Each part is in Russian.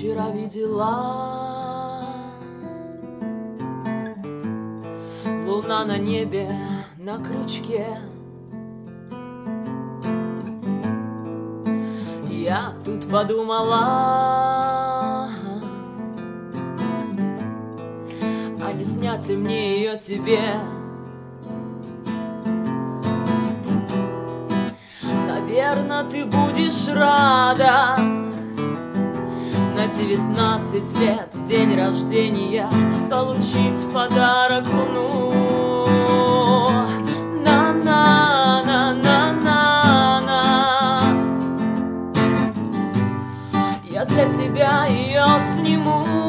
Вчера видела. Луна на небе на крючке. Я тут подумала А не снять мне ее тебе. Наверно, ты будешь рада девятнадцать лет в день рождения Получить подарок луну. На-на-на-на-на-на Я для тебя ее сниму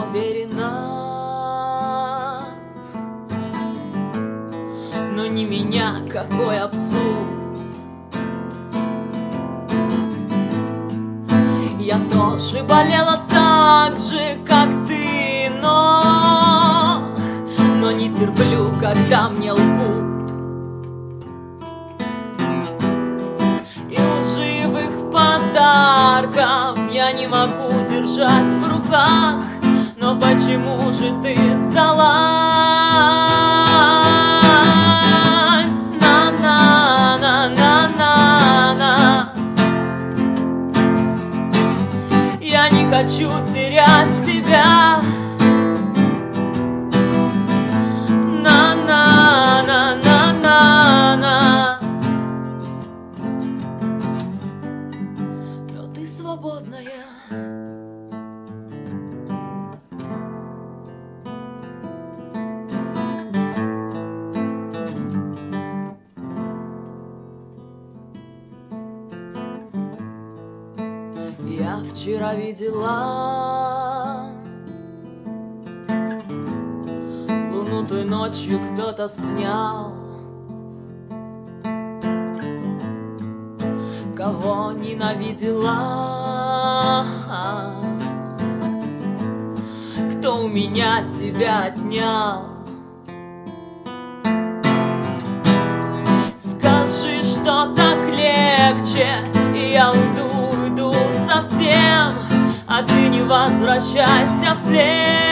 уверена Но не меня, какой абсурд. Я тоже болела так же, как ты, но Но не терплю, когда мне лгут. Подарков я не могу держать в руках Почему же ты сдалась? На-на-на-на-на-на Я не хочу терять тебя видела Луну той ночью кто-то снял. Кого ненавидела. Кто у меня тебя отнял? Скажи, что так легче И я уйду, уйду совсем А ты не возвращайся в плен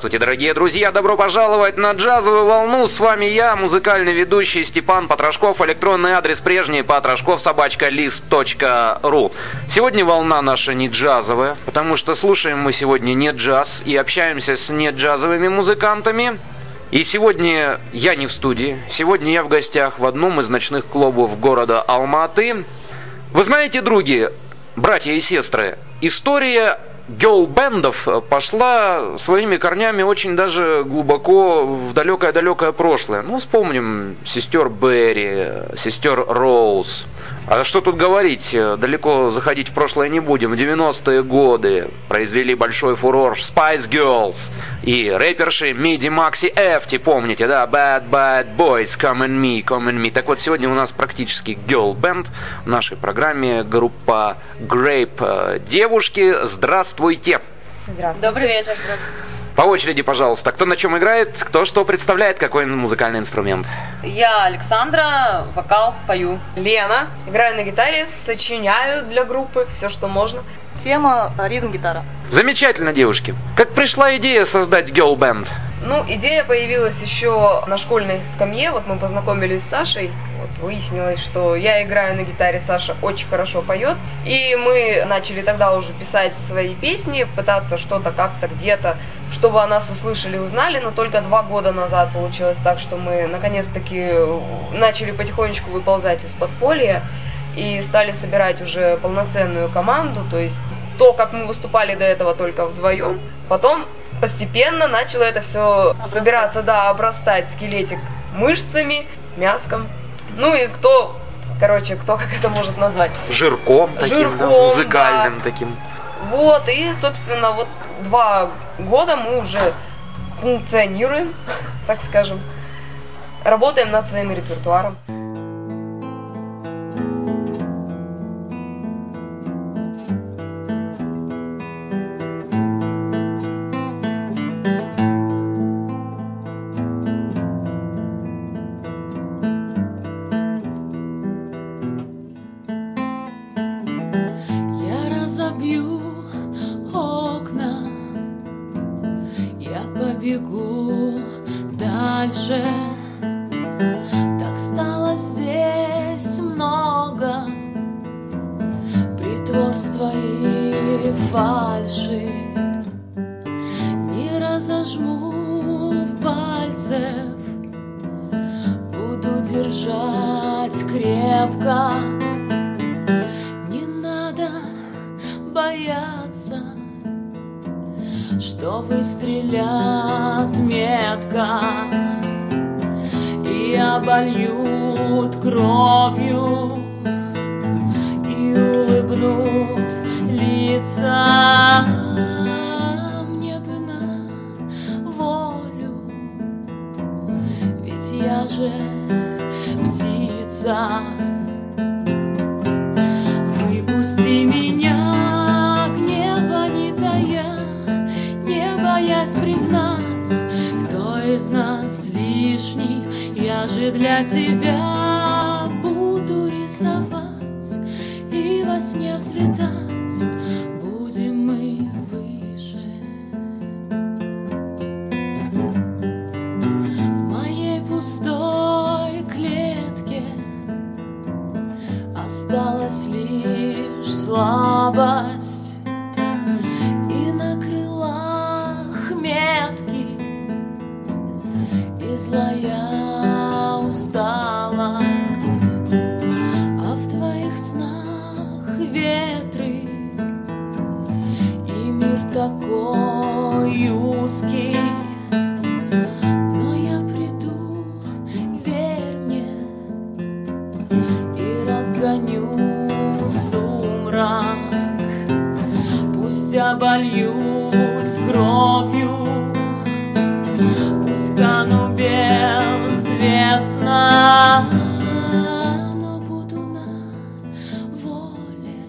Здравствуйте, дорогие друзья! Добро пожаловать на джазовую волну! С вами я, музыкальный ведущий Степан Потрошков. Электронный адрес прежний потрошков собачка лист.ру. Сегодня волна наша не джазовая, потому что слушаем мы сегодня не джаз и общаемся с не джазовыми музыкантами. И сегодня я не в студии, сегодня я в гостях в одном из ночных клубов города Алматы. Вы знаете, други, братья и сестры, история гелл-бендов пошла своими корнями очень даже глубоко в далекое-далекое прошлое. Ну, вспомним сестер Берри, сестер Роуз. А что тут говорить, далеко заходить в прошлое не будем. В 90-е годы произвели большой фурор Spice Girls и рэперши Миди Макси Эфти, помните, да? Bad Bad Boys, Come and Me, Come and Me. Так вот, сегодня у нас практически girl-бенд в нашей программе группа Grape. Девушки, здравствуйте! Здравствуйте. Добрый вечер. По очереди, пожалуйста. Кто на чем играет, кто что представляет, какой музыкальный инструмент. Я Александра, вокал, пою. Лена. Играю на гитаре, сочиняю для группы все, что можно. Тема ритм-гитара. Замечательно, девушки. Как пришла идея создать girl band? Ну, идея появилась еще на школьной скамье. Вот мы познакомились с Сашей. Вот выяснилось, что я играю на гитаре, Саша очень хорошо поет. И мы начали тогда уже писать свои песни, пытаться что-то как-то где-то, чтобы о нас услышали, узнали. Но только два года назад получилось так, что мы наконец-таки начали потихонечку выползать из подполья и стали собирать уже полноценную команду. То есть то, как мы выступали до этого только вдвоем, потом постепенно начало это все собираться, да, обрастать скелетик мышцами, мяском. Ну и кто, короче, кто как это может назвать? Жирком таким, Жирком, да, музыкальным да. таким. Вот, и, собственно, вот два года мы уже функционируем, так скажем, работаем над своим репертуаром. Разожму пальцев, буду держать крепко. Не надо бояться, что выстрелят метко и обольют кровью и улыбнут лица. Же птица. Выпусти меня, гнева не тая, не боясь признать, кто из нас лишний. Я же для тебя буду рисовать и во сне взлетать. Слабость и на крылах метки и злая усталость, а в твоих снах ветры и мир такой узкий. Обольюсь кровью, пусть кану безвестно, но буду на воле,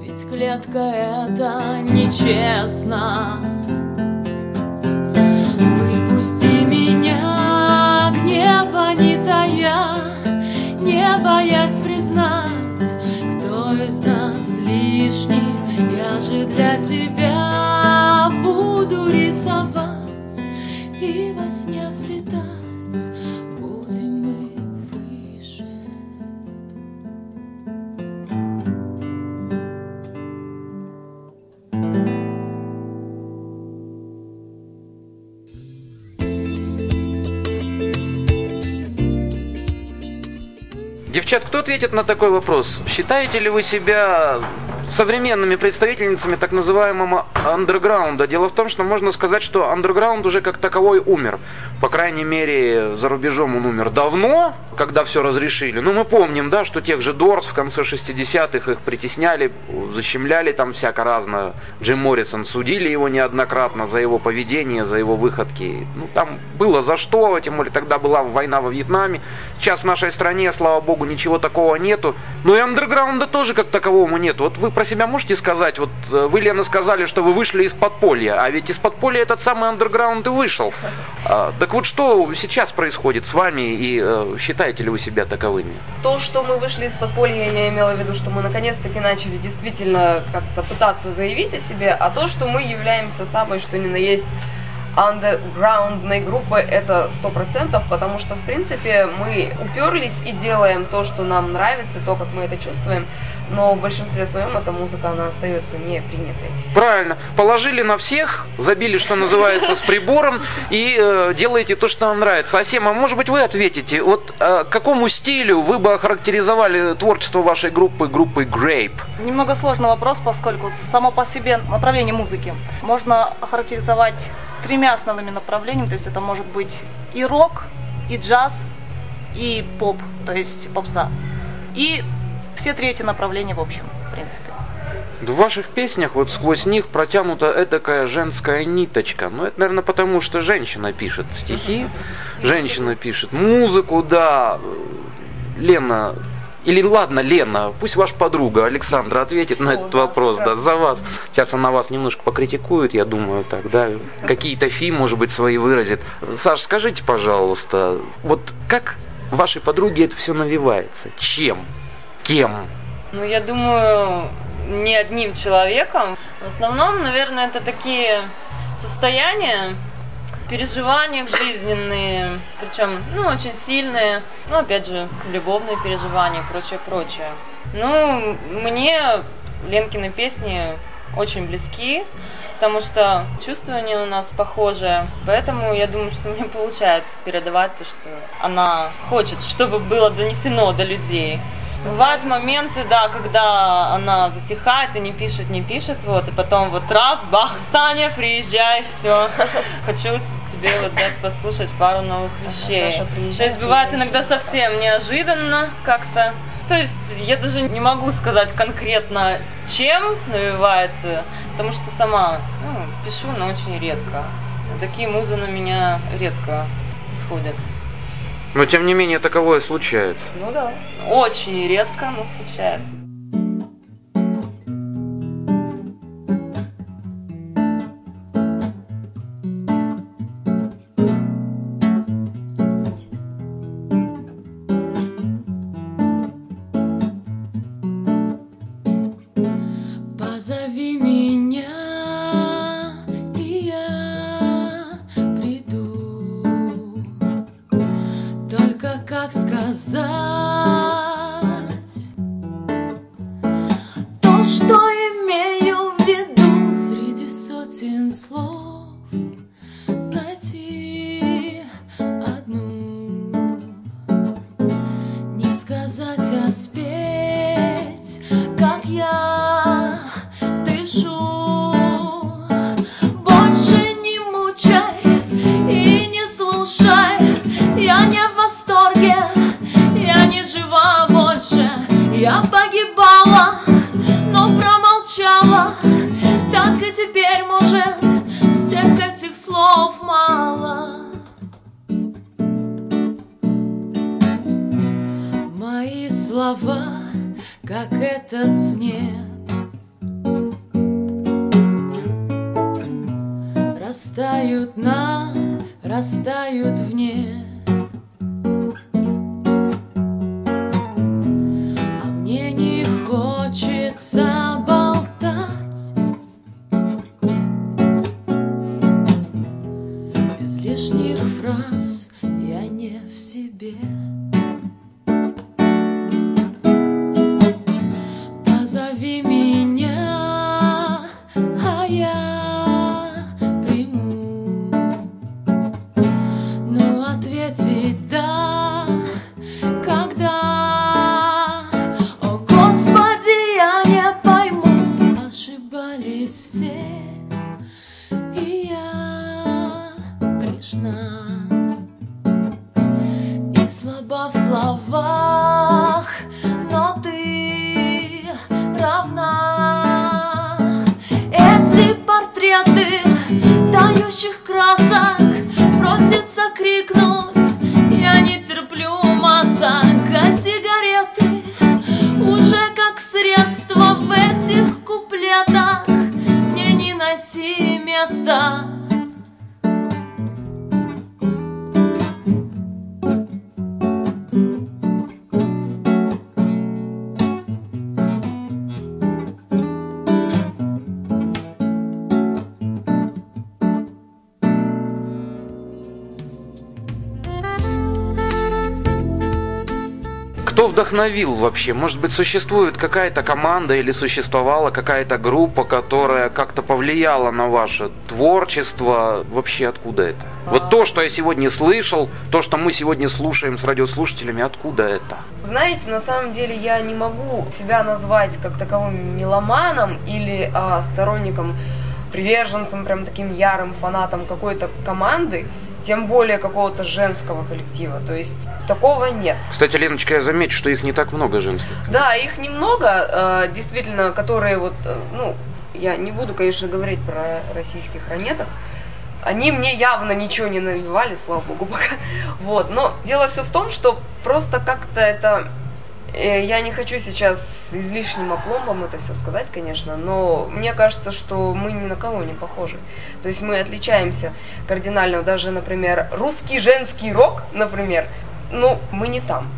ведь клетка это нечестно. Выпусти меня, гнева не тая, не боясь признать, кто из нас лишний. Я же для тебя буду рисовать и во сне взлетать. Будем мы выше. Девчат, кто ответит на такой вопрос? Считаете ли вы себя современными представительницами так называемого андерграунда? Дело в том, что можно сказать, что андерграунд уже как таковой умер. По крайней мере, за рубежом он умер давно, когда все разрешили. Но мы помним, да, что тех же Дорс в конце 60-х их притесняли, защемляли там всяко разно. Джим Моррисон судили его неоднократно за его поведение, за его выходки. Ну, там было за что, тем более тогда была война во Вьетнаме. Сейчас в нашей стране, слава богу, ничего такого нету. Но и андерграунда тоже как таковому нет. Вот вы про себя можете сказать, вот э, вы, Лена, сказали, что вы вышли из подполья, а ведь из подполья этот самый андерграунд и вышел. А, так вот что сейчас происходит с вами и э, считаете ли вы себя таковыми? То, что мы вышли из подполья, я имела в виду, что мы наконец-таки начали действительно как-то пытаться заявить о себе, а то, что мы являемся самой, что ни на есть, андерграундной группы это сто процентов, потому что, в принципе, мы уперлись и делаем то, что нам нравится, то, как мы это чувствуем, но в большинстве своем эта музыка, она остается не принятой. Правильно. Положили на всех, забили, что называется, с прибором и э, делаете то, что вам нравится. Асема, может быть, вы ответите, вот э, какому стилю вы бы охарактеризовали творчество вашей группы, группы Grape? Немного сложный вопрос, поскольку само по себе направление музыки можно охарактеризовать тремя основными направлениями, то есть это может быть и рок, и джаз, и поп, то есть попса. И все три эти направления в общем, в принципе. В ваших песнях вот сквозь них протянута этакая женская ниточка. Ну, это, наверное, потому что женщина пишет стихи, женщина пишет музыку, да. Лена, или ладно, Лена, пусть ваша подруга Александра ответит на О, этот да, вопрос, да, за вас. Сейчас она вас немножко покритикует, я думаю, так, да, какие-то фи, может быть, свои выразит. Саш, скажите, пожалуйста, вот как вашей подруге это все навивается? Чем? Кем? Ну, я думаю, не одним человеком. В основном, наверное, это такие состояния, переживания жизненные, причем, ну, очень сильные, ну, опять же, любовные переживания, прочее, прочее. Ну, мне Ленкины песни очень близки, потому что чувствование у нас похожее, поэтому я думаю, что мне получается передавать то, что она хочет, чтобы было донесено до людей. Бывают моменты, да, когда она затихает и не пишет, не пишет, вот, и потом вот раз, бах, Саня, приезжай, все. Хочу тебе вот дать послушать пару новых вещей. Саша, приезжай, То есть бывает иногда совсем неожиданно как-то. То есть я даже не могу сказать конкретно, чем навивается, потому что сама ну, пишу, но очень редко. Такие музы на меня редко сходят. Но, тем не менее, таковое случается. Ну да. Очень редко, но случается. Like sound. Слаба в словах, но ты равна. Эти портреты тающих красок просится крикнуть, Кто вдохновил вообще? Может быть, существует какая-то команда или существовала какая-то группа, которая как-то повлияла на ваше творчество? Вообще откуда это? Вот то, что я сегодня слышал, то, что мы сегодня слушаем с радиослушателями, откуда это? Знаете, на самом деле я не могу себя назвать как таковым меломаном или а, сторонником, приверженцем, прям таким ярым фанатом какой-то команды тем более какого-то женского коллектива. То есть такого нет. Кстати, Леночка, я замечу, что их не так много женских. Да, их немного, э, действительно, которые вот, э, ну, я не буду, конечно, говорить про российских ранеток, они мне явно ничего не навевали, слава богу, пока. Вот. Но дело все в том, что просто как-то это я не хочу сейчас излишним опломбом это все сказать, конечно, но мне кажется, что мы ни на кого не похожи. То есть мы отличаемся кардинально. Даже, например, русский женский рок, например, ну, мы не там.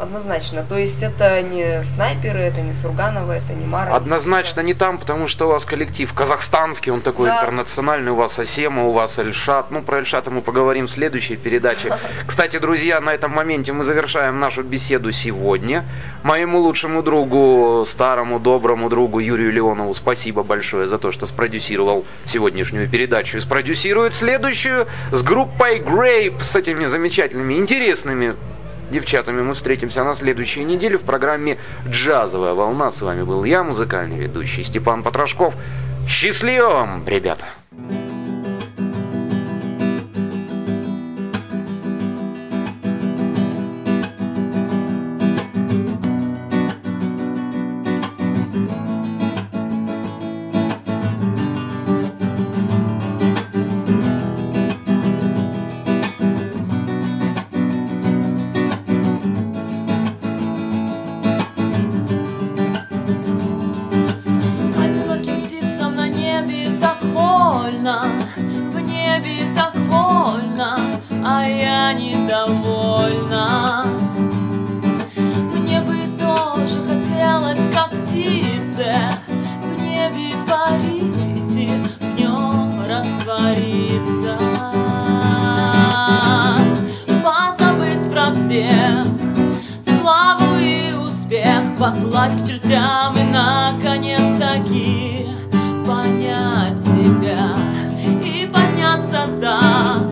Однозначно. То есть это не снайперы, это не Сурганова, это не Мара. Однозначно не там, потому что у вас коллектив казахстанский, он такой да. интернациональный, у вас Асема, у вас Эльшат. Ну, про Эльшата мы поговорим в следующей передаче. Кстати, друзья, на этом моменте мы завершаем нашу беседу сегодня. Моему лучшему другу, старому доброму другу Юрию Леонову спасибо большое за то, что спродюсировал сегодняшнюю передачу. И спродюсирует следующую с группой Grape, с этими замечательными, интересными девчатами мы встретимся на следующей неделе в программе «Джазовая волна». С вами был я, музыкальный ведущий Степан Потрошков. Счастливо вам, ребята! Послать к чертям и наконец-таки понять себя. И подняться так,